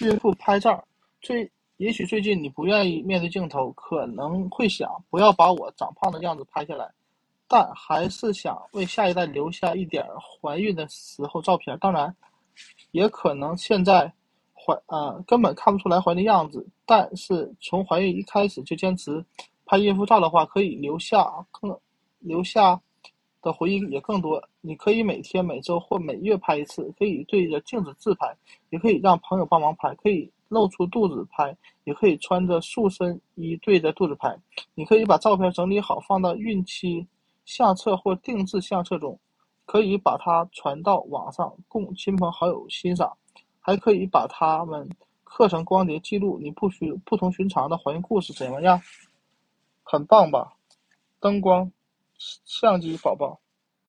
孕妇拍照，最也许最近你不愿意面对镜头，可能会想不要把我长胖的样子拍下来，但还是想为下一代留下一点怀孕的时候照片。当然，也可能现在怀呃根本看不出来怀的样子，但是从怀孕一开始就坚持拍孕妇照的话，可以留下更留下。的回忆也更多。你可以每天、每周或每月拍一次，可以对着镜子自拍，也可以让朋友帮忙拍，可以露出肚子拍，也可以穿着塑身衣对着肚子拍。你可以把照片整理好，放到孕期相册或定制相册中，可以把它传到网上供亲朋好友欣赏，还可以把它们刻成光碟记录你不寻不同寻常的怀孕故事，怎么样？很棒吧？灯光。相机宝宝。